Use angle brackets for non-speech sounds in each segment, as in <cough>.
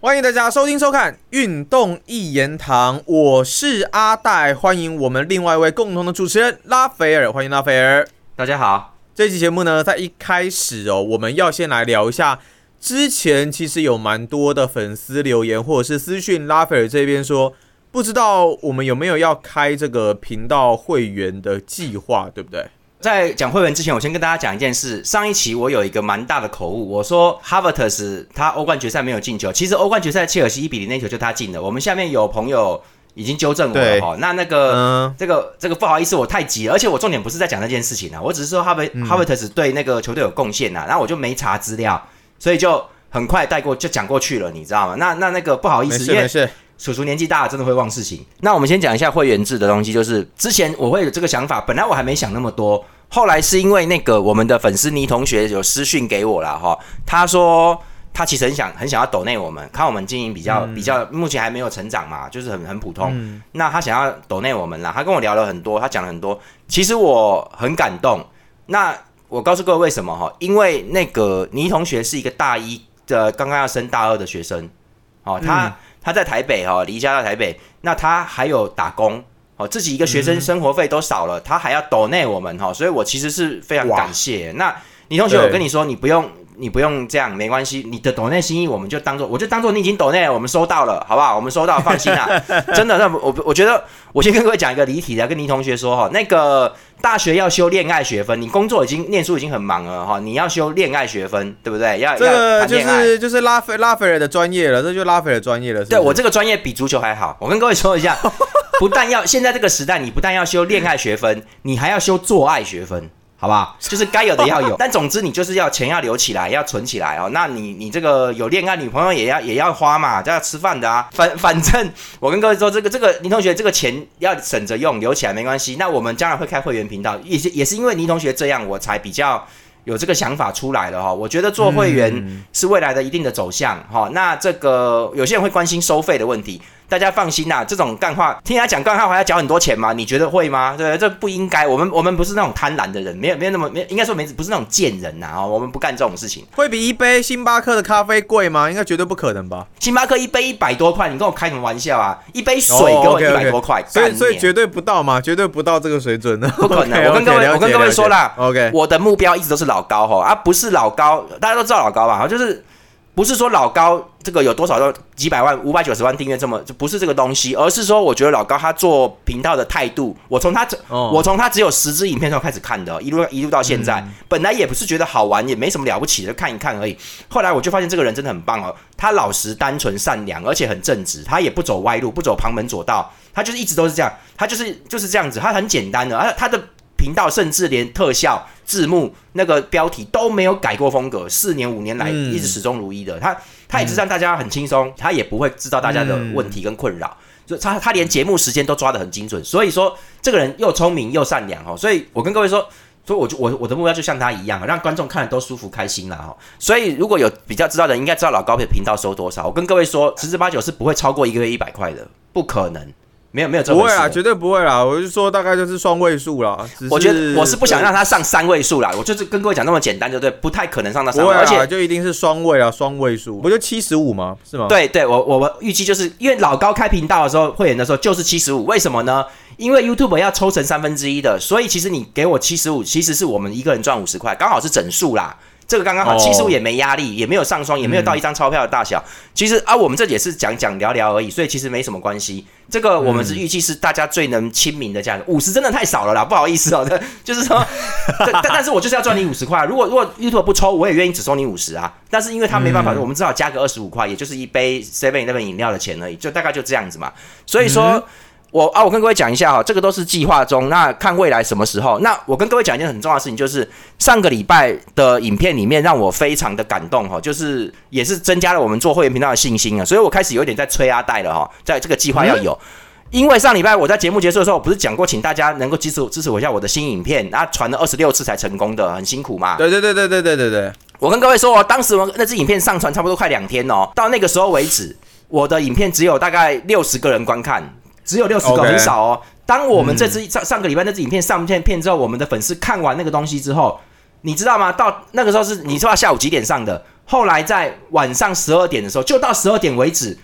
欢迎大家收听收看《运动一言堂》，我是阿戴，欢迎我们另外一位共同的主持人拉斐尔，欢迎拉斐尔。大家好，这期节目呢，在一开始哦，我们要先来聊一下，之前其实有蛮多的粉丝留言或者是私讯拉斐尔这边说，不知道我们有没有要开这个频道会员的计划，对不对？在讲会员之前，我先跟大家讲一件事。上一期我有一个蛮大的口误，我说哈维特斯他欧冠决赛没有进球，其实欧冠决赛切尔西一比零那球就他进的。我们下面有朋友已经纠正我了哈。那那个这个这个不好意思，我太急了，而且我重点不是在讲那件事情啊，我只是说哈维哈维特斯对那个球队有贡献呐，然后我就没查资料，所以就很快带过就讲过去了，你知道吗？那那那个不好意思，因为叔叔年纪大了，真的会忘事情。那我们先讲一下会员制的东西，就是之前我会有这个想法，本来我还没想那么多。后来是因为那个我们的粉丝倪同学有私讯给我了哈，他说他其实很想很想要抖内我们，看我们经营比较比较，目前还没有成长嘛，就是很很普通。那他想要抖内我们啦，他跟我聊了很多，他讲了很多，其实我很感动。那我告诉各位为什么哈？因为那个倪同学是一个大一的刚刚要升大二的学生，哦，他他在台北哈，离家到台北，那他还有打工。哦，自己一个学生生活费都少了，他还要抖内我们哈，所以我其实是非常感谢。那李同学，我跟你说，你不用，你不用这样，没关系。你的抖内心意，我们就当做，我就当做你已经抖内，我们收到了，好不好？我们收到，放心啦。<laughs> 真的，那我我觉得，我先跟各位讲一个离题的，跟倪同学说哈，那个大学要修恋爱学分，你工作已经念书已经很忙了哈，你要修恋爱学分，对不对？要这个就是就是拉菲拉菲尔的专业了，这就拉菲尔专业了。对我这个专业比足球还好，我跟各位说一下。不但要现在这个时代，你不但要修恋爱学分，你还要修做爱学分，好不好？就是该有的要有。<laughs> 但总之，你就是要钱要留起来，要存起来哦。那你你这个有恋爱女朋友也要也要花嘛，都要吃饭的啊。反反正我跟各位说，这个这个倪同学这个钱要省着用，留起来没关系。那我们将来会开会员频道，也是也是因为倪同学这样，我才比较有这个想法出来了哈。我觉得做会员是未来的一定的走向哈。那这个有些人会关心收费的问题。大家放心呐，这种干话听他讲干话还要缴很多钱吗？你觉得会吗？对，这不应该。我们我们不是那种贪婪的人，没有没有那么没，应该说没不是那种贱人呐。哦，我们不干这种事情。会比一杯星巴克的咖啡贵吗？应该绝对不可能吧。星巴克一杯一百多块，你跟我开什么玩笑啊？一杯水给我一百多块，所以所以绝对不到嘛，绝对不到这个水准的。不可能。<laughs> 我跟各位我跟各位说了，OK，我的目标一直都是老高哈，而不是老高，大家都知道老高吧？就是。不是说老高这个有多少个几百万、五百九十万订阅这么，就不是这个东西，而是说我觉得老高他做频道的态度，我从他这，我从他只有十支影片时候开始看的，一路一路到现在，本来也不是觉得好玩，也没什么了不起的，看一看而已。后来我就发现这个人真的很棒哦，他老实、单纯、善良，而且很正直，他也不走歪路，不走旁门左道，他就是一直都是这样，他就是就是这样子，他很简单的，而他的。频道甚至连特效、字幕、那个标题都没有改过风格，四年五年来一直始终如一的。他他也是让大家很轻松，他也不会知道大家的问题跟困扰，就他他连节目时间都抓得很精准。所以说这个人又聪明又善良哦。所以我跟各位说，所以我就我我的目标就像他一样，让观众看了都舒服开心了哈。所以如果有比较知道的，应该知道老高的频道收多少。我跟各位说，十之八九是不会超过一个月一百块的，不可能。没有没有，不会啊，绝对不会啦！我就说大概就是双位数啦。我觉得我是不想让他上三位数啦，我就是跟各位讲那么简单，就对，不太可能上到三位，而且就一定是双位啊，双位数，不就七十五吗？是吗？对对，我我们预计就是因为老高开频道的时候，会员的时候就是七十五，为什么呢？因为 YouTube 要抽成三分之一的，所以其实你给我七十五，其实是我们一个人赚五十块，刚好是整数啦。这个刚刚好，七十五也没压力，也没有上双，也没有到一张钞票的大小。其实啊，我们这也是讲讲聊聊而已，所以其实没什么关系。这个我们是预计是大家最能亲民的价格，五十真的太少了啦，不好意思哦。<laughs> 就是说，但但是我就是要赚你五十块。如果如果 YouTube 不抽，我也愿意只收你五十啊。但是因为他没办法，我们只好加个二十五块，也就是一杯 Seven 那杯饮料的钱而已，就大概就这样子嘛。所以说。我啊，我跟各位讲一下哈，这个都是计划中，那看未来什么时候。那我跟各位讲一件很重要的事情，就是上个礼拜的影片里面让我非常的感动哈，就是也是增加了我们做会员频道的信心啊，所以我开始有点在催阿戴了哈，在这个计划要有，因为上礼拜我在节目结束的时候，我不是讲过，请大家能够支持支持我一下我的新影片，啊，传了二十六次才成功的，很辛苦嘛。对对对对对对对对，我跟各位说哦，当时我那支影片上传差不多快两天哦，到那个时候为止，我的影片只有大概六十个人观看。只有六十个，很少哦。当我们这支上上个礼拜那支影片上片片之后，我们的粉丝看完那个东西之后，你知道吗？到那个时候是你知道下午几点上的，后来在晚上十二点的时候，就到十二点为止，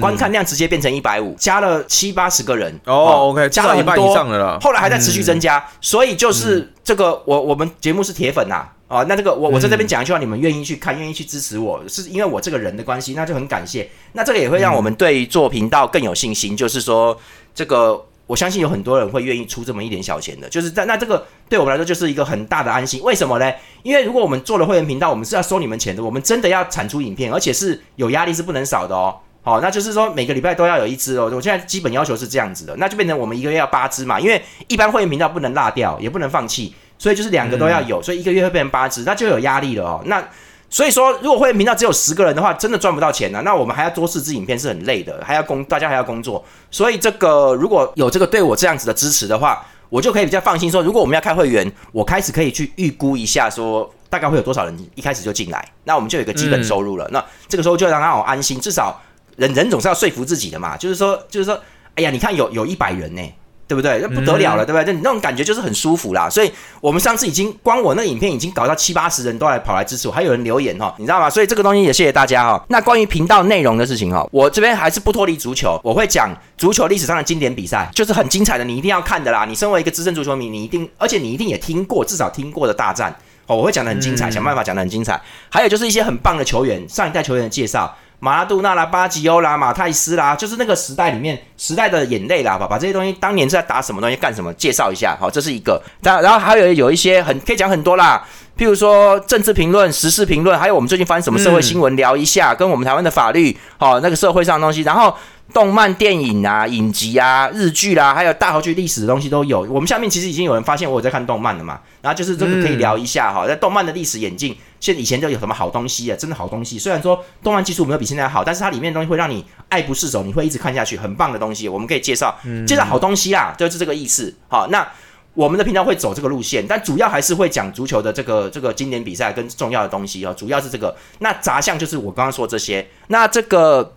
观看量直接变成一百五，加了七八十个人。哦，OK，加了一半以上的了。后来还在持续增加，所以就是这个我我们节目是铁粉呐啊，那这个我我在这边讲一句话，你们愿意去看，愿意去支持我，是因为我这个人的关系，那就很感谢。那这个也会让我们对做频道更有信心，就是说这个我相信有很多人会愿意出这么一点小钱的，就是在那这个对我们来说就是一个很大的安心。为什么呢？因为如果我们做了会员频道，我们是要收你们钱的，我们真的要产出影片，而且是有压力是不能少的哦。好，那就是说每个礼拜都要有一支哦。我现在基本要求是这样子的，那就变成我们一个月要八支嘛。因为一般会员频道不能落掉，也不能放弃，所以就是两个都要有，所以一个月会变成八支，那就有压力了哦。那所以说，如果会员频道只有十个人的话，真的赚不到钱呢。那我们还要多四支影片是很累的，还要工，大家还要工作。所以这个如果有这个对我这样子的支持的话，我就可以比较放心说，如果我们要开会员，我开始可以去预估一下说大概会有多少人一开始就进来，那我们就有一个基本收入了。那这个时候就让他好安心，至少。人人总是要说服自己的嘛，就是说，就是说，哎呀，你看有有一百人呢，对不对？那不得了了，对不对？那那种感觉就是很舒服啦。所以我们上次已经光我那影片已经搞到七八十人都来跑来支持我，还有人留言哈，你知道吗？所以这个东西也谢谢大家哈。那关于频道内容的事情哈，我这边还是不脱离足球，我会讲足球历史上的经典比赛，就是很精彩的，你一定要看的啦。你身为一个资深足球迷，你一定，而且你一定也听过，至少听过的大战哦，我会讲的很精彩，想办法讲的很精彩。还有就是一些很棒的球员，上一代球员的介绍。马拉杜纳啦、巴吉欧啦、马泰斯啦，就是那个时代里面时代的眼泪啦，把把这些东西当年是在打什么东西、干什么，介绍一下。好，这是一个。然然后还有有一些很可以讲很多啦，譬如说政治评论、时事评论，还有我们最近发生什么社会新闻，聊一下跟我们台湾的法律，好那个社会上的东西。然后动漫、电影啊、影集啊、日剧啦，还有大河剧历史的东西都有。我们下面其实已经有人发现我有在看动漫了嘛，然后就是这个可以聊一下哈，在动漫的历史演进。现以前就有什么好东西啊？真的好东西。虽然说动漫技术没有比现在好，但是它里面的东西会让你爱不释手，你会一直看下去，很棒的东西。我们可以介绍介绍好东西啦，就是这个意思。好，那我们的频道会走这个路线，但主要还是会讲足球的这个这个经典比赛跟重要的东西哦。主要是这个。那杂项就是我刚刚说这些。那这个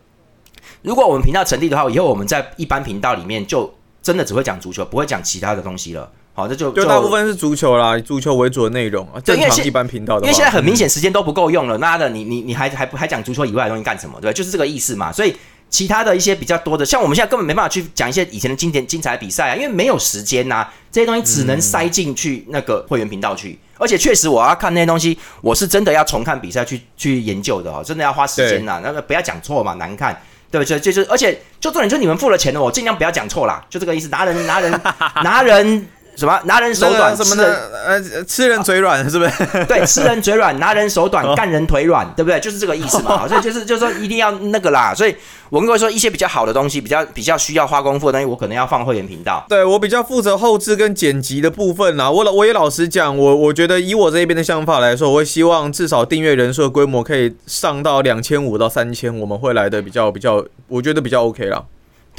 如果我们频道成立的话，以后我们在一般频道里面就真的只会讲足球，不会讲其他的东西了。好，这就就大部分是足球啦，足球为主的内容啊。正常一般频道的，因为现在很明显时间都不够用了，那的你你你还还不还讲足球以外的东西干什么？对，就是这个意思嘛。所以其他的一些比较多的，像我们现在根本没办法去讲一些以前的经典精彩比赛啊，因为没有时间呐，这些东西只能塞进去那个会员频道去。而且确实我要看那些东西，我是真的要重看比赛去去研究的哦，真的要花时间呐。那个不要讲错嘛，难看，对不对？就就而且就重点就你们付了钱的，我尽量不要讲错啦，就这个意思。拿人拿人拿人。<laughs> 什么拿人手短，什么的，呃，吃人嘴软是不是？对，吃人嘴软，<laughs> 拿人手短，干人腿软，对不对？就是这个意思嘛。<laughs> 所以就是就是说一定要那个啦。所以我跟各位说，一些比较好的东西，比较比较需要花功夫的东西，我可能要放会员频道。对我比较负责后置跟剪辑的部分啦。我老我也老实讲，我我觉得以我这边的想法来说，我会希望至少订阅人数的规模可以上到两千五到三千，我们会来的比较比较，我觉得比较 OK 了。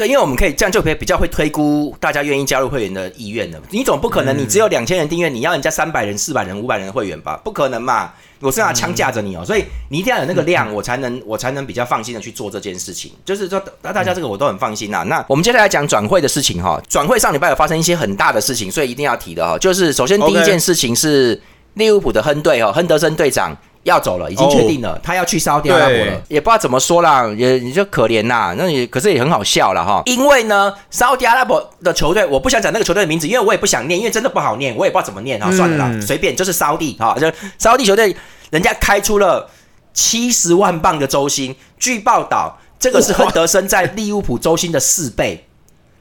对，因为我们可以这样就可以比较会推估大家愿意加入会员的意愿的。你总不可能你只有两千人订阅，你要人家三百人、四百人、五百人的会员吧？不可能嘛！我是拿枪架着你哦，所以你一定要有那个量，我才能我才能比较放心的去做这件事情。就是说，那大家这个我都很放心呐。那我们接下来讲转会的事情哈。转会上礼拜有发生一些很大的事情，所以一定要提的哈。就是首先第一件事情是利物浦的亨队哦，亨德森队长。要走了，已经确定了，他要去沙特阿拉伯了，也不知道怎么说啦，也你就可怜呐，那也可是也很好笑了哈。因为呢，沙特阿拉伯的球队，我不想讲那个球队的名字，因为我也不想念，因为真的不好念，我也不知道怎么念哈，算了啦，随便就是沙地哈，就沙地球队，人家开出了七十万镑的周薪，据报道，这个是亨德森在利物浦周薪的四倍。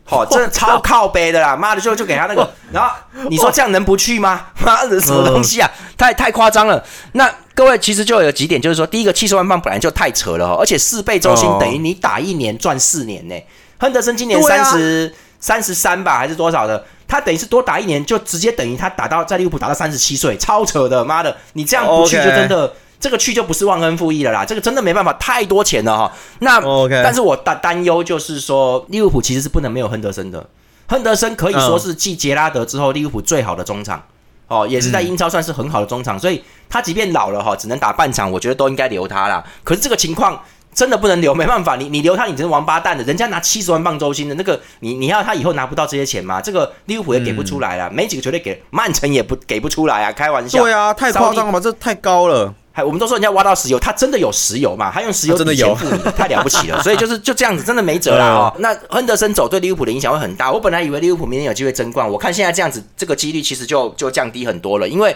哦，真的超靠背的啦！妈的，就就给他那个，<laughs> 然后你说这样能不去吗？<laughs> 妈的，什么东西啊？太太夸张了。那各位其实就有几点，就是说，第一个七十万镑本来就太扯了哦，而且四倍周薪等于你打一年赚四年呢。亨德森今年三十三十三吧，还是多少的？他等于是多打一年，就直接等于他打到在利物浦打到三十七岁，超扯的！妈的，你这样不去就真的。这个去就不是忘恩负义了啦，这个真的没办法，太多钱了哈。那，OK，但是我担担忧就是说，利物浦其实是不能没有亨德森的。亨德森可以说是继杰拉德之后利物浦最好的中场，哦，也是在英超算是很好的中场，所以他即便老了哈，只能打半场，我觉得都应该留他啦。可是这个情况。真的不能留，没办法，你你留他，你真是王八蛋的。人家拿七十万镑周薪的那个，你你要他以后拿不到这些钱吗？这个利物浦也给不出来了，没几个球队给，曼城也不给不出来啊，开玩笑。对啊，太夸张了吧，这太高了。还我们都说人家挖到石油，他真的有石油嘛？他用石油真的有，太了不起了。<laughs> 所以就是就这样子，真的没辙了哦。那亨德森走对利物浦的影响会很大。我本来以为利物浦明年有机会争冠，我看现在这样子，这个几率其实就就降低很多了，因为。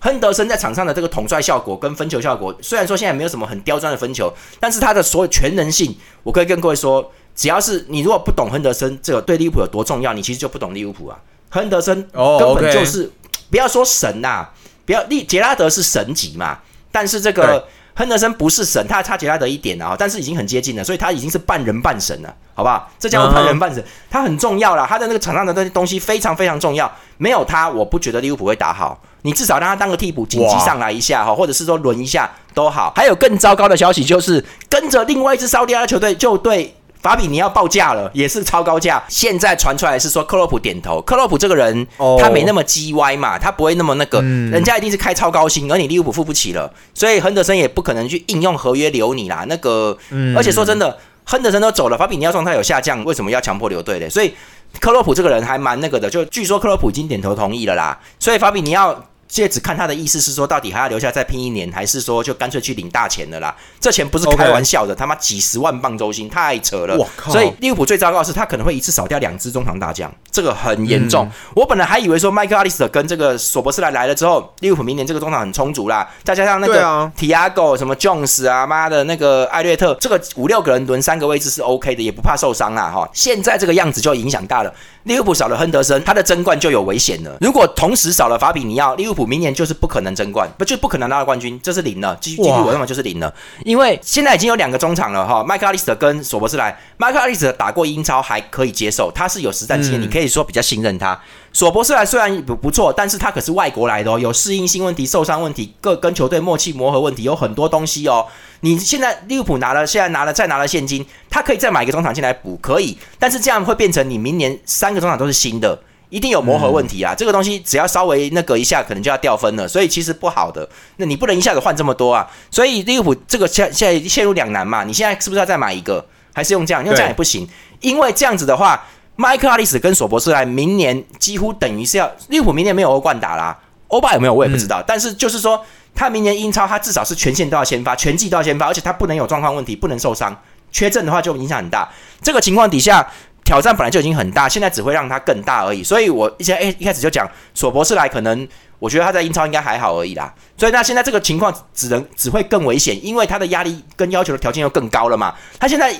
亨德森在场上的这个统帅效果跟分球效果，虽然说现在没有什么很刁钻的分球，但是他的所有全能性，我可以跟各位说，只要是你如果不懂亨德森这个对利物浦有多重要，你其实就不懂利物浦啊。亨德森根本就是不要说神呐，不要利杰拉德是神级嘛，但是这个亨德森不是神，他差杰拉德一点啊，但是已经很接近了，所以他已经是半人半神了，好不好？这叫半人半神，他很重要了，他的那个场上的那些东西非常非常重要，没有他，我不觉得利物浦会打好。你至少让他当个替补，紧急上来一下哈，或者是说轮一下都好。还有更糟糕的消息就是，跟着另外一支沙特阿拉球队就对法比尼奥报价了，也是超高价。现在传出来是说克洛普点头，克洛普这个人他没那么叽歪嘛，他不会那么那个，人家一定是开超高薪，而你利物浦付不起了，所以亨德森也不可能去应用合约留你啦。那个，而且说真的，亨德森都走了，法比尼奥状态有下降，为什么要强迫留队嘞？所以克洛普这个人还蛮那个的，就据说克洛普已经点头同意了啦，所以法比尼奥。现在只看他的意思是说，到底还要留下再拼一年，还是说就干脆去领大钱的啦？这钱不是开玩笑的，他妈几十万镑周薪，太扯了！所以利物浦最糟糕的是，他可能会一次少掉两支中场大将，这个很严重。我本来还以为说，麦克阿里斯特跟这个索博斯莱来了之后，利物浦明年这个中场很充足啦，再加上那个提亚狗、什么 Jones 啊，妈的那个艾略特，这个五六个人轮三个位置是 OK 的，也不怕受伤啦哈。现在这个样子就影响大了。利物浦少了亨德森，他的争冠就有危险了。如果同时少了法比尼奥，利物浦明年就是不可能争冠，不就不可能拿到冠军，这是零了。继续继续我认为就是零了，因为现在已经有两个中场了哈，麦克阿利斯特跟索博斯莱。麦克阿利斯特打过英超还可以接受，他是有实战经验，你可以说比较信任他。索博斯莱虽然不不错，但是他可是外国来的哦，有适应性问题、受伤问题、各跟球队默契磨合问题，有很多东西哦。你现在利物浦拿了，现在拿了再拿了现金，他可以再买一个中场进来补，可以，但是这样会变成你明年三个中场都是新的，一定有磨合问题啊。这个东西只要稍微那个一下，可能就要掉分了，所以其实不好的。那你不能一下子换这么多啊，所以利物浦这个现现在陷入两难嘛。你现在是不是要再买一个，还是用这样？用这样也不行，因为这样子的话。麦克阿利斯跟索博斯莱明年几乎等于是要利物浦明年没有欧冠打啦，欧霸有没有我也不知道，但是就是说他明年英超他至少是全线都要先发，全季都要先发，而且他不能有状况问题，不能受伤，缺阵的话就影响很大。这个情况底下挑战本来就已经很大，现在只会让他更大而已。所以我一些诶一开始就讲索博斯来可能我觉得他在英超应该还好而已啦。所以那现在这个情况只能只会更危险，因为他的压力跟要求的条件又更高了嘛。他现在。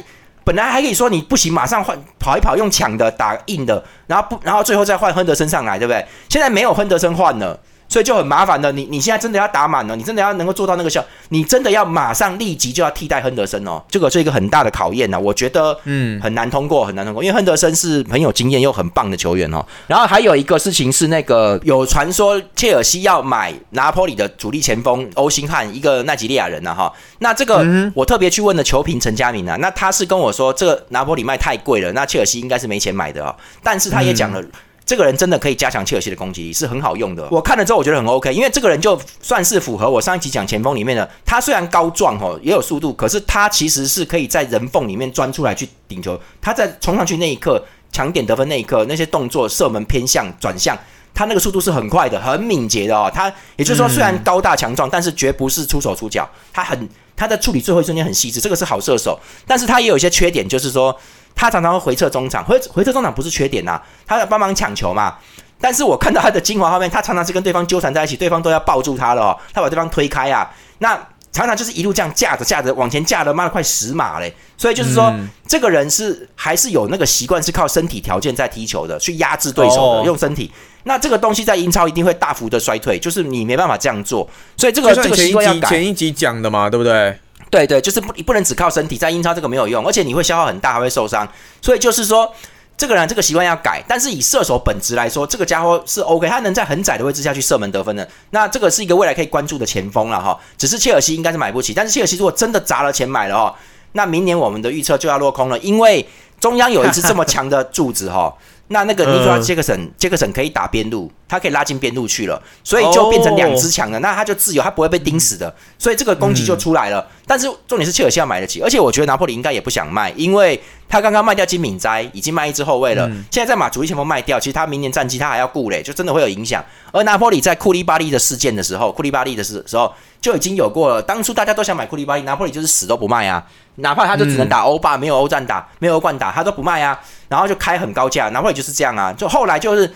本来还可以说你不行，马上换跑一跑，用抢的打硬的，然后不，然后最后再换亨德森上来，对不对？现在没有亨德森换了。所以就很麻烦的，你你现在真的要打满了，你真的要能够做到那个效，你真的要马上立即就要替代亨德森哦，这个是一个很大的考验呢。我觉得嗯很难通过，很难通过，因为亨德森是很有经验又很棒的球员哦。然后还有一个事情是那个有传说切尔西要买拿破里的主力前锋欧辛汉，一个奈及利亚人呢哈。那这个我特别去问了球评陈佳明啊，那他是跟我说这个拿破里卖太贵了，那切尔西应该是没钱买的哦。但是他也讲了。这个人真的可以加强切尔西的攻击力，是很好用的。我看了之后，我觉得很 OK，因为这个人就算是符合我上一集讲前锋里面的。他虽然高壮哦，也有速度，可是他其实是可以在人缝里面钻出来去顶球。他在冲上去那一刻，抢点得分那一刻，那些动作、射门偏向、转向，他那个速度是很快的，很敏捷的哦。他也就是说，虽然高大强壮，但是绝不是出手出脚，他很他的处理最后一瞬间很细致，这个是好射手。但是他也有一些缺点，就是说。他常常会回撤中场，回回撤中场不是缺点呐，他要帮忙抢球嘛。但是我看到他的精华画面，他常常是跟对方纠缠在一起，对方都要抱住他了，他把对方推开啊。那常常就是一路这样架着架着往前架的，妈的快十码嘞。所以就是说，这个人是还是有那个习惯，是靠身体条件在踢球的，去压制对手的，用身体。那这个东西在英超一定会大幅的衰退，就是你没办法这样做。所以这个这个习惯要改。前一集讲的嘛，对不对？对对，就是不不能只靠身体，在英超这个没有用，而且你会消耗很大，还会受伤。所以就是说，这个人这个习惯要改。但是以射手本质来说，这个家伙是 OK，他能在很窄的位置下去射门得分的。那这个是一个未来可以关注的前锋了哈。只是切尔西应该是买不起，但是切尔西如果真的砸了钱买了哦，那明年我们的预测就要落空了，因为。中央有一支这么强的柱子哈。那那个尼克拉杰克森，杰克森可以打边路，他可以拉进边路去了，所以就变成两支强的，那他就自由，他不会被盯死的，所以这个攻击就出来了。但是重点是切尔西要买得起，而且我觉得拿破里应该也不想卖，因为他刚刚卖掉金敏哉，已经卖一支后卫了，现在再把主力前锋卖掉，其实他明年战绩他还要顾嘞，就真的会有影响。而拿破里在库利巴利的事件的时候，库利巴利的时时候就已经有过了，当初大家都想买库利巴利，拿破里就是死都不卖啊。哪怕他就只能打欧霸，没有欧战打，没有欧冠打，他都不卖啊。然后就开很高价，哪怕就是这样啊。就后来就是。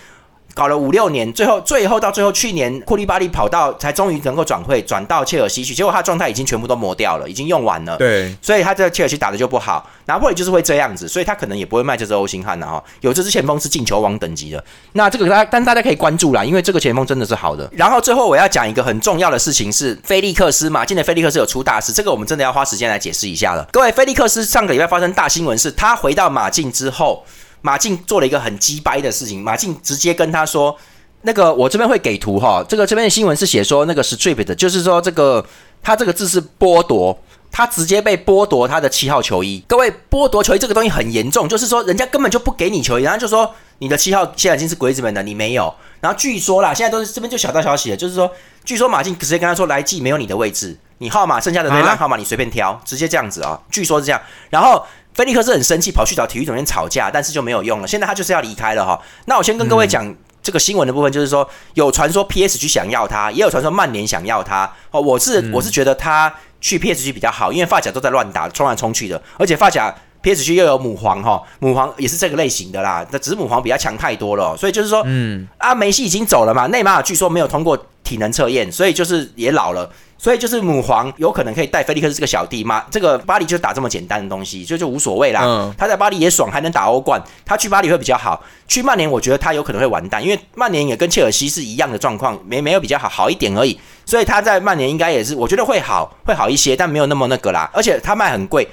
搞了五六年，最后最后到最后，去年库利巴利跑到才终于能够转会，转到切尔西去。结果他状态已经全部都磨掉了，已经用完了。对，所以他在切尔西打的就不好。拿破里就是会这样子，所以他可能也不会卖这支欧星汉了哈。有这支前锋是进球王等级的，那这个大但大家可以关注啦，因为这个前锋真的是好的。然后最后我要讲一个很重要的事情是，菲利克斯马竞的菲利克斯有出大事，这个我们真的要花时间来解释一下了。各位，菲利克斯上个礼拜发生大新闻，是他回到马竞之后，马竞做了一个很鸡掰的事情，马竞直接跟他说。那个我这边会给图哈，这个这边的新闻是写说那个 strip 就是说这个他这个字是剥夺，他直接被剥夺他的七号球衣。各位剥夺球衣这个东西很严重，就是说人家根本就不给你球衣，然后就说你的七号现在已经是鬼子们的，你没有。然后据说啦，现在都是这边就小道消息了，就是说据说马竞直接跟他说来季没有你的位置，你号码剩下的那烂号码你随便挑，直接这样子啊，据说是这样。然后菲利克斯很生气，跑去找体育总监吵架，但是就没有用了。现在他就是要离开了哈。那我先跟各位讲。这个新闻的部分就是说，有传说 PSG 想要他，也有传说曼联想要他。哦，我是我是觉得他去 PSG 比较好，因为发甲都在乱打，冲来冲去的，而且发甲 PSG 又有母皇哈，母皇也是这个类型的啦。那只是母皇比他强太多了，所以就是说，嗯，啊，梅西已经走了嘛，内马尔据说没有通过体能测验，所以就是也老了。所以就是母皇有可能可以带菲利克斯这个小弟嘛？这个巴黎就打这么简单的东西，就就无所谓啦。他在巴黎也爽，还能打欧冠。他去巴黎会比较好。去曼联，我觉得他有可能会完蛋，因为曼联也跟切尔西是一样的状况，没没有比较好，好一点而已。所以他在曼联应该也是，我觉得会好，会好一些，但没有那么那个啦。而且他卖很贵。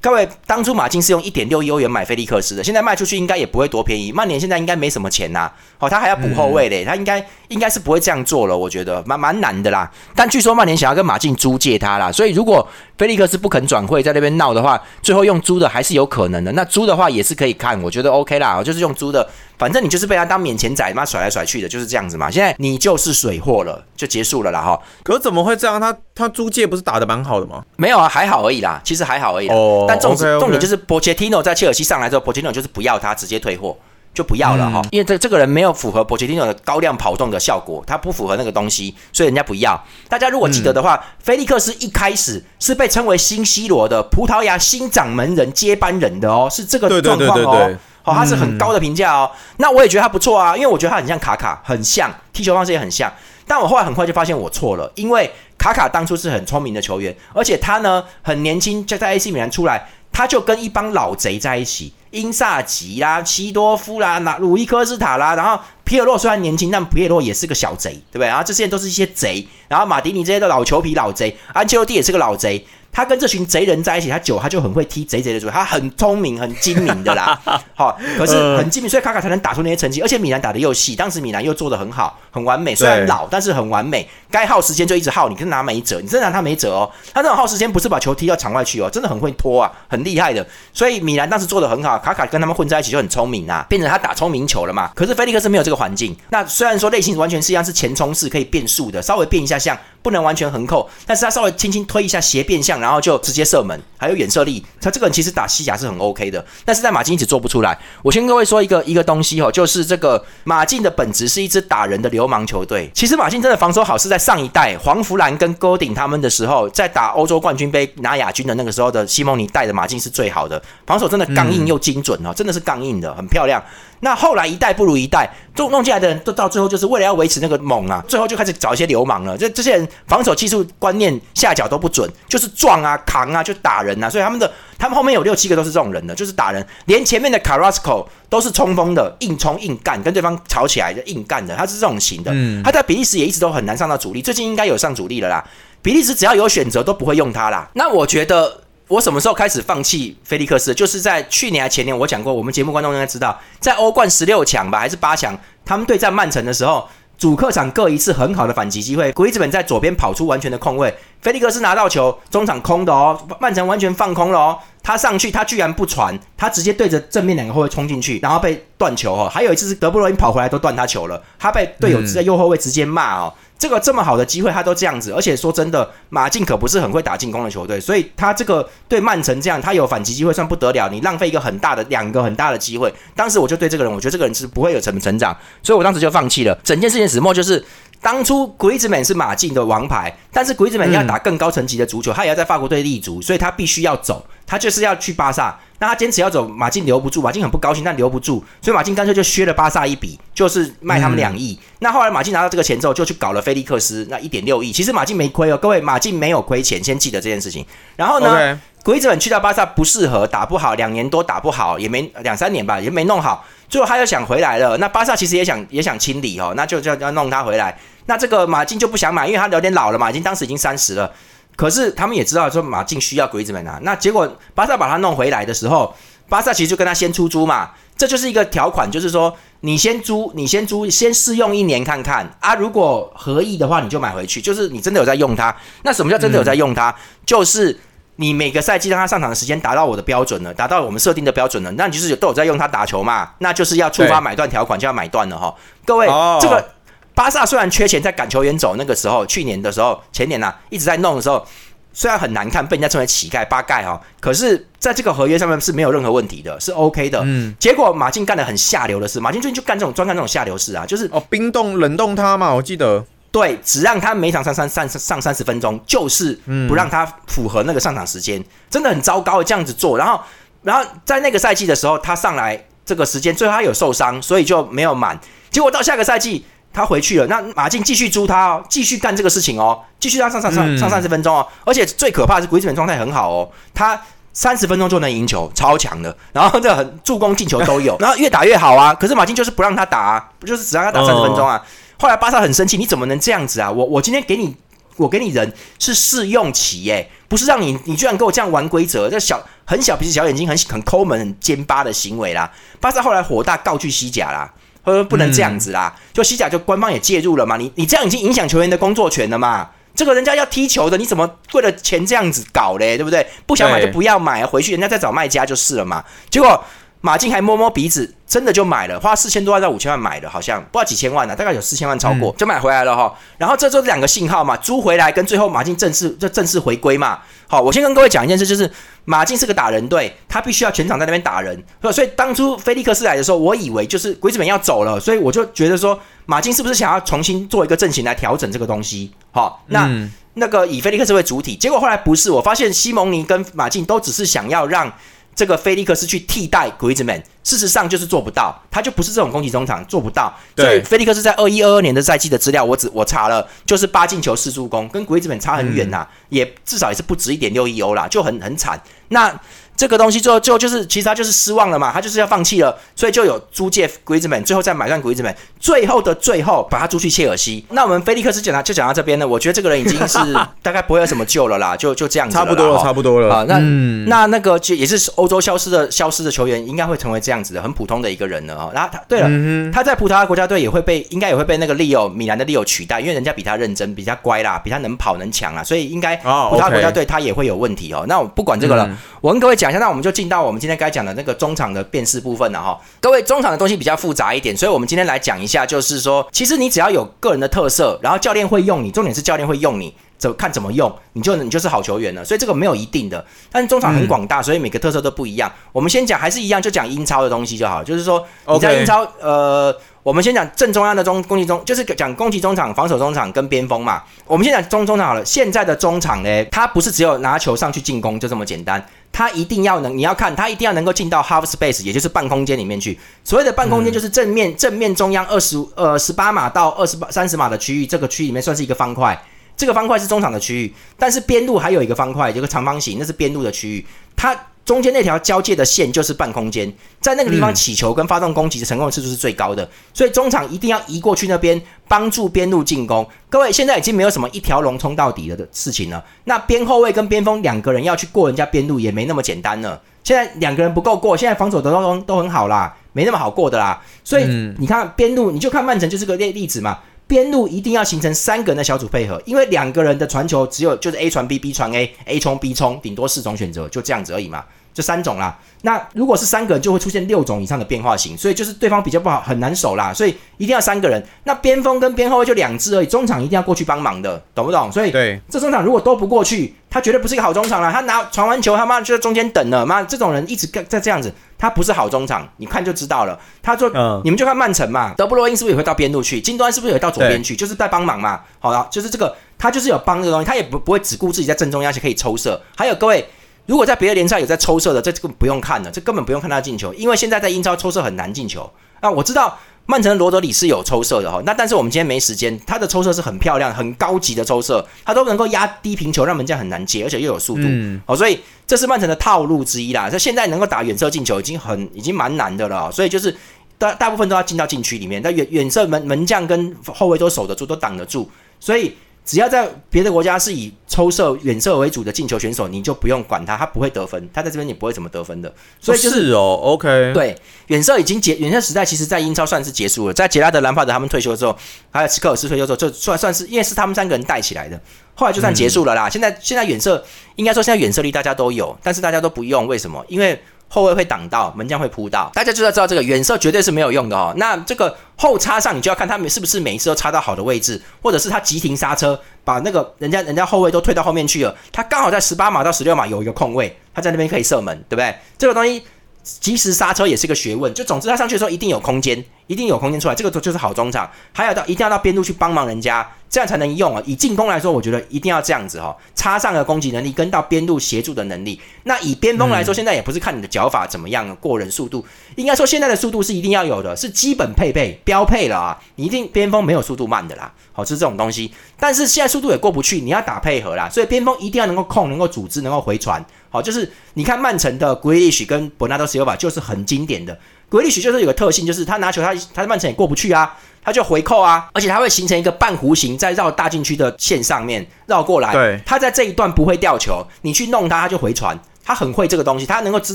各位，当初马竞是用一点六亿欧元买菲利克斯的，现在卖出去应该也不会多便宜。曼联现在应该没什么钱呐，哦，他还要补后卫嘞，他应该应该是不会这样做了，我觉得蛮蛮难的啦。但据说曼联想要跟马竞租借他啦，所以如果菲利克斯不肯转会，在那边闹的话，最后用租的还是有可能的。那租的话也是可以看，我觉得 OK 啦，就是用租的。反正你就是被他当免钱仔，妈甩来甩去的，就是这样子嘛。现在你就是水货了，就结束了啦哈。可怎么会这样？他他租借不是打的蛮好的吗？没有啊，还好而已啦，其实还好而已。哦。但重重点就是 Pochettino 在切尔西上来之后，，Pochettino 就是不要他，直接退货，就不要了哈。因为这这个人没有符合波切蒂诺的高量跑动的效果，他不符合那个东西，所以人家不要。大家如果记得的话，菲利克斯一开始是被称为新 C 罗的葡萄牙新掌门人接班人的哦，是这个状况哦。哦，他是很高的评价哦。那我也觉得他不错啊，因为我觉得他很像卡卡，很像踢球方式也很像。但我后来很快就发现我错了，因为卡卡当初是很聪明的球员，而且他呢很年轻，就在 AC 米兰出来，他就跟一帮老贼在一起，英萨吉啦、西多夫啦、那鲁伊科斯塔啦，然后皮尔洛虽然年轻，但皮尔洛也是个小贼，对不对？然后这些人都是一些贼，然后马迪尼这些的老球皮老贼，安切洛蒂也是个老贼。他跟这群贼人在一起，他久他就很会踢贼贼的主，他很聪明很精明的啦。<laughs> 好，可是很精明，所以卡卡才能打出那些成绩。而且米兰打的又细，当时米兰又做的很好，很完美。虽然老，但是很完美。该耗时间就一直耗，你跟拿没辙，你真的拿他没辙哦。他这种耗时间不是把球踢到场外去哦，真的很会拖啊，很厉害的。所以米兰当时做的很好，卡卡跟他们混在一起就很聪明啊，变成他打聪明球了嘛。可是菲利克斯没有这个环境。那虽然说类型完全是一样，是前冲式可以变速的，稍微变一下向。不能完全横扣，但是他稍微轻轻推一下斜变向，然后然后就直接射门，还有远射力。他这个人其实打西甲是很 OK 的，但是在马竞一直做不出来。我先各位说一个一个东西哦，就是这个马竞的本质是一支打人的流氓球队。其实马竞真的防守好是在上一代黄福兰跟戈顶他们的时候，在打欧洲冠军杯拿亚军的那个时候的西蒙尼带的马竞是最好的，防守真的刚硬又精准哦，真的是刚硬的，很漂亮。那后来一代不如一代，弄弄进来的人都到最后就是为了要维持那个猛啊，最后就开始找一些流氓了。这这些人防守技术观念下脚都不准，就是撞啊扛啊就打人啊，所以他们的他们后面有六七个都是这种人的，就是打人。连前面的卡拉斯科都是冲锋的，硬冲硬干，跟对方吵起来就硬干的，他是这种型的。他在比利时也一直都很难上到主力，最近应该有上主力了啦。比利时只要有选择都不会用他啦。那我觉得。我什么时候开始放弃菲利克斯？就是在去年还前年，我讲过，我们节目观众应该知道，在欧冠十六强吧，还是八强，他们对战曼城的时候，主客场各一次很好的反击机会，古伊兹本在左边跑出完全的空位，菲利克斯拿到球，中场空的哦，曼城完全放空了哦。他上去，他居然不传，他直接对着正面两个后卫冲进去，然后被断球哦。还有一次是德布罗因跑回来都断他球了，他被队友在右后卫直接骂哦。这个这么好的机会他都这样子，而且说真的，马竞可不是很会打进攻的球队，所以他这个对曼城这样，他有反击机会算不得了。你浪费一个很大的两个很大的机会，当时我就对这个人，我觉得这个人是不会有成成长，所以我当时就放弃了。整件事情始末就是。当初格里兹曼是马竞的王牌，但是格里兹曼要打更高层级的足球，他也要在法国队立足，所以他必须要走，他就是要去巴萨。那他坚持要走，马竞留不住，马竞很不高兴，但留不住，所以马竞干脆就削了巴萨一笔，就是卖他们两亿。那后来马竞拿到这个钱之后，就去搞了菲利克斯，那一点六亿，其实马竞没亏哦，各位，马竞没有亏钱，先记得这件事情。然后呢，鬼子们去到巴萨不适合，打不好，两年多打不好，也没两三年吧，也没弄好。最后他又想回来了，那巴萨其实也想也想清理哦，那就就要弄他回来。那这个马竞就不想买，因为他有点老了嘛，已经当时已经三十了。可是他们也知道说马竞需要鬼子们啊。那结果巴萨把他弄回来的时候，巴萨其实就跟他先出租嘛，这就是一个条款，就是说你先租，你先租，先试用一年看看啊。如果合意的话，你就买回去，就是你真的有在用它。那什么叫真的有在用它？就是你每个赛季让他上场的时间达到我的标准了，达到我们设定的标准了，那你就是都有在用他打球嘛？那就是要触发买断条款，就要买断了哈。各位，这个。巴萨虽然缺钱，在赶球员走那个时候，去年的时候，前年呐一直在弄的时候，虽然很难看，被人家称为乞丐、八盖哈，可是在这个合约上面是没有任何问题的，是 OK 的。嗯。结果马竞干的很下流的事，马竞最近就干这种专干这种下流事啊，就是哦，冰冻冷冻他嘛，我记得。对，只让他每场上三上上三十分钟，就是不让他符合那个上场时间，真的很糟糕这样子做。然后，然后在那个赛季的时候，他上来这个时间，最后他有受伤，所以就没有满。结果到下个赛季。他回去了，那马竞继续租他哦，继续干这个事情哦，继续让上上上上三十分钟哦，而且最可怕的是，鬼子本状态很好哦，他三十分钟就能赢球，超强的，然后这很助攻进球都有，然后越打越好啊。可是马竞就是不让他打，啊不就是只让他打三十分钟啊？后来巴萨很生气，你怎么能这样子啊？我我今天给你，我给你人是试用期耶，不是让你你居然跟我这样玩规则，这小很小鼻子小眼睛，很很抠门很尖巴的行为啦。巴萨后来火大告去西甲啦。说不能这样子啦，就西甲就官方也介入了嘛，你你这样已经影响球员的工作权了嘛？这个人家要踢球的，你怎么为了钱这样子搞嘞？对不对？不想买就不要买，回去人家再找卖家就是了嘛。结果马竞还摸摸鼻子。真的就买了，花四千多万到五千万买的，好像不知道几千万呢，大概有四千万超过，就买回来了哈。然后这就是两个信号嘛，租回来跟最后马竞正式就正式回归嘛。好，我先跟各位讲一件事，就是马竞是个打人队，他必须要全场在那边打人。所以当初菲利克斯来的时候，我以为就是鬼子们要走了，所以我就觉得说马竞是不是想要重新做一个阵型来调整这个东西？好，那那个以菲利克斯为主体，结果后来不是，我发现西蒙尼跟马竞都只是想要让。这个菲利克斯去替代格里兹曼，事实上就是做不到，他就不是这种攻击中场，做不到。所以菲利克斯在二一二二年的赛季的资料，我只我查了，就是八进球四助攻，跟格里兹曼差很远呐，也至少也是不值一点六亿欧啦，就很很惨。那。这个东西最后最后就是，其实他就是失望了嘛，他就是要放弃了，所以就有租借 Griezmann，最后再买断 Griezmann，最后的最后把他租去切尔西。那我们菲利克斯讲到就讲到这边呢，我觉得这个人已经是 <laughs> 大概不会有什么救了啦，就就这样子差不多了，差不多了啊。那那那个就也是欧洲消失的消失的球员，应该会成为这样子的很普通的一个人了啊。然后他对了，他在葡萄牙国家队也会被应该也会被那个利奥米兰的利奥取代，因为人家比他认真，比他乖啦，比他能跑能抢啊，所以应该葡萄牙国家队他也会有问题哦。那我不管这个了，我跟各位讲一下，那我们就进到。我们今天该讲的那个中场的辨识部分了哈，各位中场的东西比较复杂一点，所以我们今天来讲一下，就是说，其实你只要有个人的特色，然后教练会用你，重点是教练会用你，怎看怎么用，你就你就是好球员了。所以这个没有一定的，但是中场很广大，所以每个特色都不一样。我们先讲还是一样，就讲英超的东西就好，就是说你在英超，呃。我们先讲正中央的中攻击中，就是讲攻击中场、防守中场跟边锋嘛。我们先讲中中场好了。现在的中场呢，他不是只有拿球上去进攻就这么简单，他一定要能，你要看它一定要能够进到 half space，也就是半空间里面去。所谓的半空间就是正面正面中央二十呃十八码到二十八三十码的区域，这个区里面算是一个方块。这个方块是中场的区域，但是边路还有一个方块，有个长方形，那是边路的区域。它中间那条交界的线就是半空间，在那个地方起球跟发动攻击的成功次数是最高的，所以中场一定要移过去那边帮助边路进攻。各位现在已经没有什么一条龙冲到底了的事情了，那边后卫跟边锋两个人要去过人家边路也没那么简单了。现在两个人不够过，现在防守的都都很好啦，没那么好过的啦。所以你看边路，你就看曼城就是个例例子嘛。边路一定要形成三个人的小组配合，因为两个人的传球只有就是 A 传 B，B 传 A，A 冲 B 冲，顶多四种选择，就这样子而已嘛。就三种啦，那如果是三个人，就会出现六种以上的变化型，所以就是对方比较不好，很难守啦，所以一定要三个人。那边锋跟边后卫就两只而已，中场一定要过去帮忙的，懂不懂？所以对这中场如果都不过去，他绝对不是一个好中场了。他拿传完球，他妈就在中间等了，妈这种人一直在这样子，他不是好中场，你看就知道了。他说，嗯你们就看曼城嘛，德布罗因是不是也会到边路去？金端是不是也会到左边去？就是在帮忙嘛。好了，就是这个，他就是有帮这个东西，他也不不会只顾自己在正中央，且可以抽射。还有各位。如果在别的联赛有在抽射的，这这个不用看了，这根本不用看他进球，因为现在在英超抽射很难进球啊。我知道曼城的罗德里是有抽射的哈，那但是我们今天没时间，他的抽射是很漂亮、很高级的抽射，他都能够压低平球，让门将很难接，而且又有速度。嗯哦，所以这是曼城的套路之一啦。这现在能够打远射进球已经很已经蛮难的了，所以就是大大部分都要进到禁区里面，但远远射门门将跟后卫都守得住，都挡得住，所以。只要在别的国家是以抽射远射为主的进球选手，你就不用管他，他不会得分，他在这边也不会怎么得分的。所以就是哦，OK，对远射已经结远射时代，其实在英超算是结束了。在杰拉德、兰帕德他们退休之后，还有斯科尔斯退休之后，就算算是因为是他们三个人带起来的，后来就算结束了啦。现在现在远射应该说现在远射力大家都有，但是大家都不用，为什么？因为后卫会挡到，门将会扑到，大家就要知道这个远射绝对是没有用的哦。那这个后插上，你就要看他们是不是每一次都插到好的位置，或者是他急停刹车，把那个人家人家后卫都推到后面去了，他刚好在十八码到十六码有一个空位，他在那边可以射门，对不对？这个东西及时刹车也是个学问。就总之他上去的时候一定有空间，一定有空间出来，这个就就是好中场。还有到一定要到边路去帮忙人家，这样才能用啊。以进攻来说，我觉得一定要这样子哈、哦，插上的攻击能力跟到边路协助的能力。那以边锋来说，现在也不是看你的脚法怎么样，过人速度，应该说现在的速度是一定要有的，是基本配备标配了啊。你一定边锋没有速度慢的啦，好，是这种东西。但是现在速度也过不去，你要打配合啦，所以边锋一定要能够控，能够组织，能够回传。好，就是你看曼城的 Grelish 跟 Bernardo Silva 就是很经典的。Grelish，就是有个特性，就是他拿球他他曼城也过不去啊，他就回扣啊，而且他会形成一个半弧形，在绕大禁区的线上面绕过来。对，他在这一段不会掉球，你去弄他，他就回传。他很会这个东西，他能够知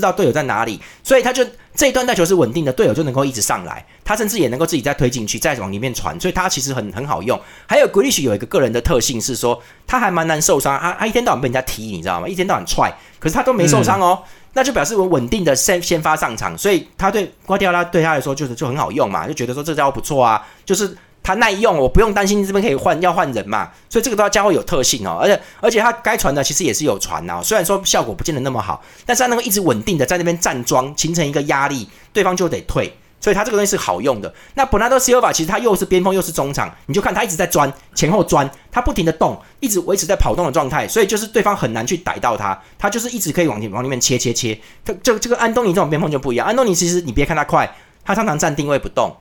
道队友在哪里，所以他就这一段带球是稳定的，队友就能够一直上来，他甚至也能够自己再推进去，再往里面传，所以他其实很很好用。还有 Grealish 有一个个人的特性是说，他还蛮难受伤，他他一天到晚被人家踢，你知道吗？一天到晚踹，可是他都没受伤哦，那就表示我稳定的先先发上场，所以他对瓜迪奥拉对他来说就是就很好用嘛，就觉得说这招不错啊，就是。他耐用，我不用担心这边可以换要换人嘛，所以这个都要家伙有特性哦，而且而且他该传的其实也是有传哦，虽然说效果不见得那么好，但是他能够一直稳定的在那边站桩，形成一个压力，对方就得退，所以他这个东西是好用的。那本拉多西尔法其实他又是边锋又是中场，你就看他一直在钻前后钻，他不停的动，一直维持在跑动的状态，所以就是对方很难去逮到他，他就是一直可以往里往里面切切切。这这这个安东尼这种边锋就不一样，安东尼其实你别看他快，他常常站定位不动。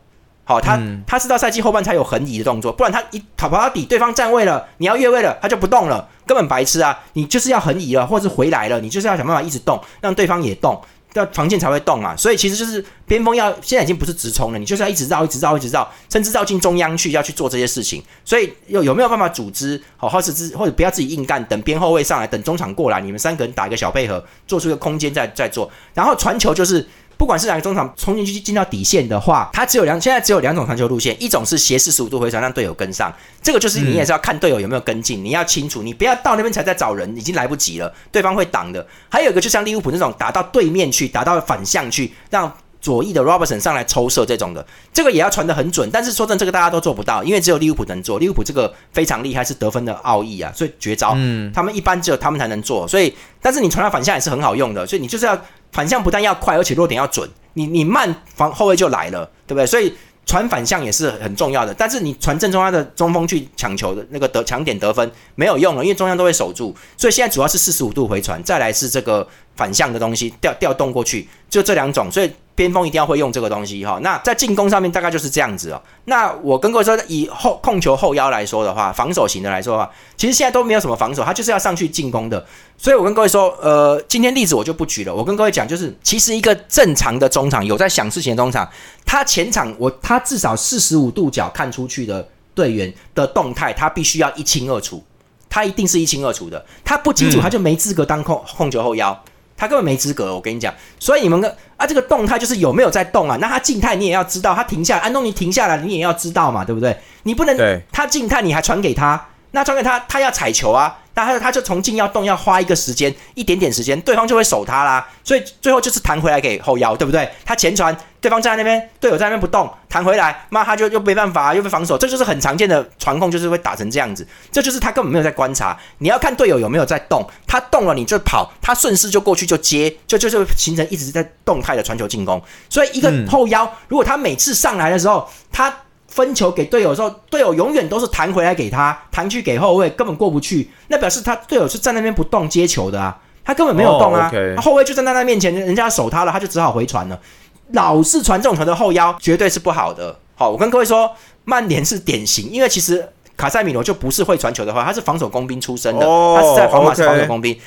好，他、嗯他是到赛季后半才有横移的动作，不然他一跑跑到底，对方站位了，你要越位了，他就不动了，根本白痴啊！你就是要横移了，或者是回来了，你就是要想办法一直动，让对方也动，要防线才会动啊。所以其实就是边锋要现在已经不是直冲了，你就是要一直绕，一直绕，一直绕，甚至绕进中央去，要去做这些事情。所以有有没有办法组织好，好是自或者不要自己硬干，等边后卫上来，等中场过来，你们三个人打一个小配合，做出一个空间再再做，然后传球就是。不管是哪个中场冲进去进到底线的话，他只有两，现在只有两种传球路线，一种是斜四十五度回传让队友跟上，这个就是你也是要看队友有没有跟进，你要清楚，你不要到那边才在找人，已经来不及了，对方会挡的。还有一个就像利物浦那种打到对面去，打到反向去，让左翼的 Robertson 上来抽射这种的，这个也要传的很准。但是说真的，这个大家都做不到，因为只有利物浦能做，利物浦这个非常厉害，是得分的奥义啊，所以绝招，嗯，他们一般只有他们才能做，所以但是你传到反向也是很好用的，所以你就是要反向不但要快，而且落点要准。你你慢防后卫就来了，对不对？所以传反向也是很重要的。但是你传正中央的中锋去抢球的那个得抢点得分没有用了，因为中央都会守住。所以现在主要是四十五度回传，再来是这个反向的东西调调动过去，就这两种。所以边锋一定要会用这个东西哈。那在进攻上面大概就是这样子哦。那我跟各位说，以后控球后腰来说的话，防守型的来说的话，其实现在都没有什么防守，他就是要上去进攻的。所以我跟各位说，呃，今天例子我就不举了。我跟各位讲，就是其实一个正常的中场，有在想事情的中场，他前场我他至少四十五度角看出去的队员的动态，他必须要一清二楚，他一定是一清二楚的。他不清楚，他就没资格当控控球后腰。他根本没资格。我跟你讲，所以你们跟啊，这个动态就是有没有在动啊？那他静态你也要知道，他停下，安东尼停下来，你也要知道嘛，对不对？你不能他静态你还传给他，那传给他，他要踩球啊。那他他就从进要动要花一个时间，一点点时间，对方就会守他啦。所以最后就是弹回来给后腰，对不对？他前传，对方站在那边，队友在那边不动，弹回来，那他就又没办法，又被防守。这就是很常见的传控，就是会打成这样子。这就是他根本没有在观察。你要看队友有没有在动，他动了你就跑，他顺势就过去就接，就就是形成一直在动态的传球进攻。所以一个后腰，如果他每次上来的时候，他分球给队友的时候，队友永远都是弹回来给他，弹去给后卫，根本过不去。那表示他队友是站那边不动接球的啊，他根本没有动啊。后卫就站在他面前，人家守他了，他就只好回传了。老是传这种球的后腰，绝对是不好的。好，我跟各位说，曼联是典型，因为其实卡塞米罗就不是会传球的话，他是防守工兵出身的，他是在皇马是防守工兵。埃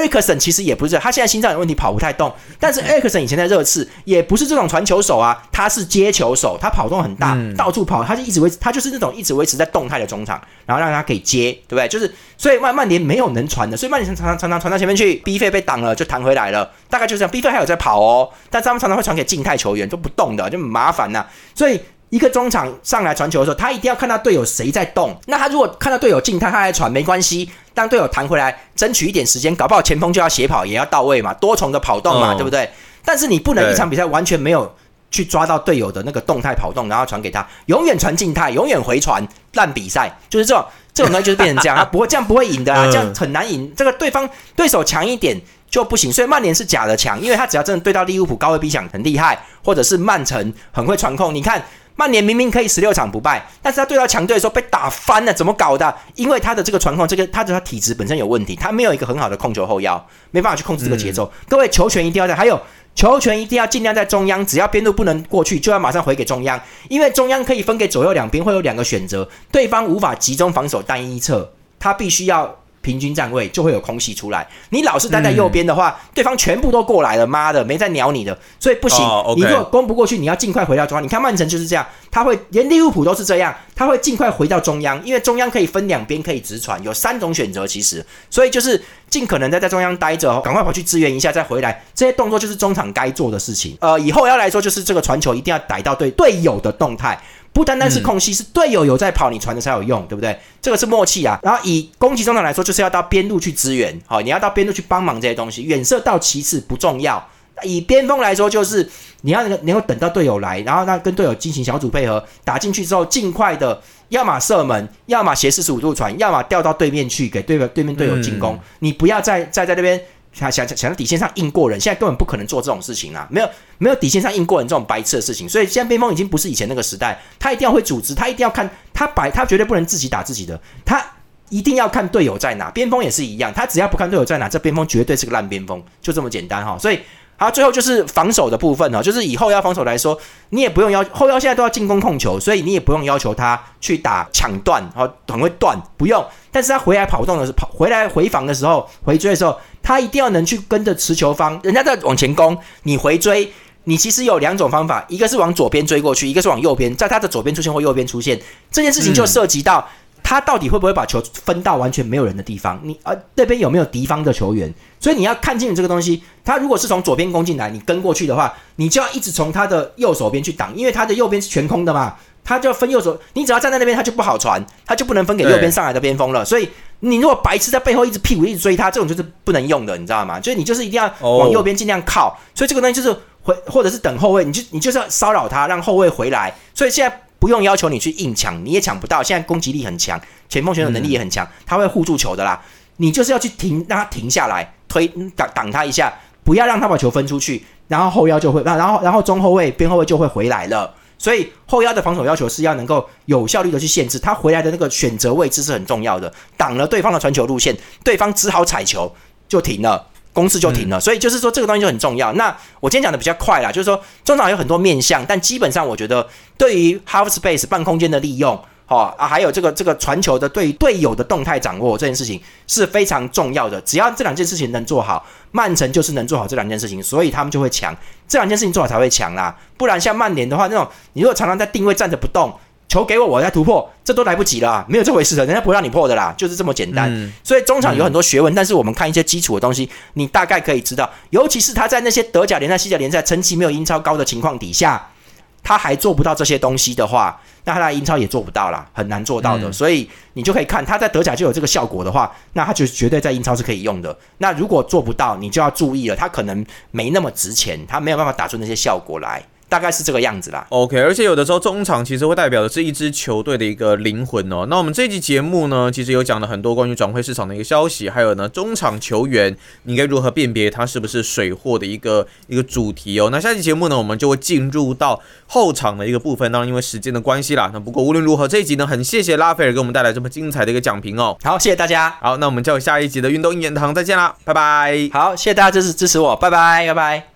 里克森其实也不是，他现在心脏有问题，跑不太动。但是 Ericsson 以前在热刺也不是这种传球手啊，他是接球手，他跑动很大，到处跑，他就一直维持，他就是那种一直维持在动态的中场，然后让他可以接，对不对？就是所以曼曼联没有能传的，所以曼联常常常常传到前面去，B 费被挡了就弹回来了，大概就这样。B 费还有在跑哦，但他们常常会传给静态球员，都不动的，就很麻烦呐。所以。一个中场上来传球的时候，他一定要看到队友谁在动。那他如果看到队友静态，他来传没关系。当队友弹回来，争取一点时间，搞不好前锋就要斜跑，也要到位嘛，多重的跑动嘛，对不对？但是你不能一场比赛完全没有去抓到队友的那个动态跑动，然后传给他，永远传静态，永远回传，烂比赛就是这种这种东西就是变成这样，他 <laughs> 不会这样不会赢的啊，这样很难赢。这个对方对手强一点就不行，所以曼联是假的强，因为他只要真的对到利物浦高位逼抢很厉害，或者是曼城很会传控，你看。曼联明明可以十六场不败，但是他对到强队的时候被打翻了，怎么搞的？因为他的这个传控，这个他的他体质本身有问题，他没有一个很好的控球后腰，没办法去控制这个节奏。各位球权一定要在，还有球权一定要尽量在中央，只要边路不能过去，就要马上回给中央，因为中央可以分给左右两边，会有两个选择，对方无法集中防守单一侧，他必须要。平均站位就会有空隙出来。你老是待在右边的话，对方全部都过来了，妈的，没在鸟你的，所以不行。你如果攻不过去，你要尽快回到中央。你看曼城就是这样，他会连利物浦都是这样，他会尽快回到中央，因为中央可以分两边可以直传，有三种选择其实，所以就是尽可能在在中央待着，赶快跑去支援一下再回来。这些动作就是中场该做的事情。呃，以后要来说就是这个传球一定要逮到对队友的动态。不单单是空隙，是队友有在跑，你传的才有用，对不对？这个是默契啊。然后以攻击中场来说，就是要到边路去支援，好，你要到边路去帮忙这些东西。远射到其次不重要。以边锋来说，就是你要能能够等到队友来，然后那跟队友进行小组配合，打进去之后，尽快的，要么射门，要么斜四十五度传，要么掉到对面去给对对面队友进攻。你不要再再在那边。想想想在底线上硬过人，现在根本不可能做这种事情啊！没有没有底线上硬过人这种白痴的事情，所以现在边锋已经不是以前那个时代，他一定要会组织，他一定要看他摆，他绝对不能自己打自己的，他一定要看队友在哪。边锋也是一样，他只要不看队友在哪，这边锋绝对是个烂边锋，就这么简单哈。所以。好，最后就是防守的部分哦，就是以后要防守来说，你也不用要后腰现在都要进攻控球，所以你也不用要求他去打抢断，哦，很会断，不用。但是他回来跑动的时候，跑回来回防的时候，回追的时候，他一定要能去跟着持球方，人家在往前攻，你回追，你其实有两种方法，一个是往左边追过去，一个是往右边，在他的左边出现或右边出现，这件事情就涉及到。他到底会不会把球分到完全没有人的地方？你啊，那边有没有敌方的球员？所以你要看清楚这个东西。他如果是从左边攻进来，你跟过去的话，你就要一直从他的右手边去挡，因为他的右边是全空的嘛。他就分右手，你只要站在那边，他就不好传，他就不能分给右边上来的边锋了。所以你如果白痴在背后一直屁股一直追他，这种就是不能用的，你知道吗？就是你就是一定要往右边尽量靠。所以这个东西就是回或者是等后卫，你就你就是要骚扰他，让后卫回来。所以现在。不用要求你去硬抢，你也抢不到。现在攻击力很强，前锋选手能力也很强，他会护住球的啦。你就是要去停，让他停下来，推挡挡他一下，不要让他把球分出去，然后后腰就会，然后然后中后卫、边后卫就会回来了。所以后腰的防守要求是要能够有效率的去限制他回来的那个选择位置是很重要的，挡了对方的传球路线，对方只好踩球就停了。公式就停了，所以就是说这个东西就很重要。那我今天讲的比较快啦，就是说中场有很多面向，但基本上我觉得对于 half space 半空间的利用，哦啊，还有这个这个传球的对队友的动态掌握这件事情是非常重要的。只要这两件事情能做好，曼城就是能做好这两件事情，所以他们就会强。这两件事情做好才会强啦，不然像曼联的话，那种你如果常常在定位站着不动。球给我，我再突破，这都来不及了，没有这回事的，人家不会让你破的啦，就是这么简单。嗯所以中场有很多学问，但是我们看一些基础的东西，你大概可以知道，尤其是他在那些德甲联赛、西甲联赛成绩没有英超高的情况底下，他还做不到这些东西的话，那他在英超也做不到啦，很难做到的。嗯所以你就可以看他在德甲就有这个效果的话，那他就绝对在英超是可以用的。那如果做不到，你就要注意了，他可能没那么值钱，他没有办法打出那些效果来，大概是这个样子啦。OK，而且有的时候中场其实会代表的是一支球队的一个灵魂哦。那我们这期节目呢，其实有讲了很多关于转会市场的一个消息，还有呢中场球员你应该如何辨别他是不是水货的一个一个主题哦。那下期节目呢，我们就会进入到后场的一个部分。当然因为时间的关系啦，那不过无论如何这一集呢，很谢谢拉斐尔给我们带来这么精彩的一个讲评哦。好，谢谢大家。好，那我们就下一集的运动一言堂再见啦，拜拜。好，谢谢大家支持支持我，拜拜，拜拜。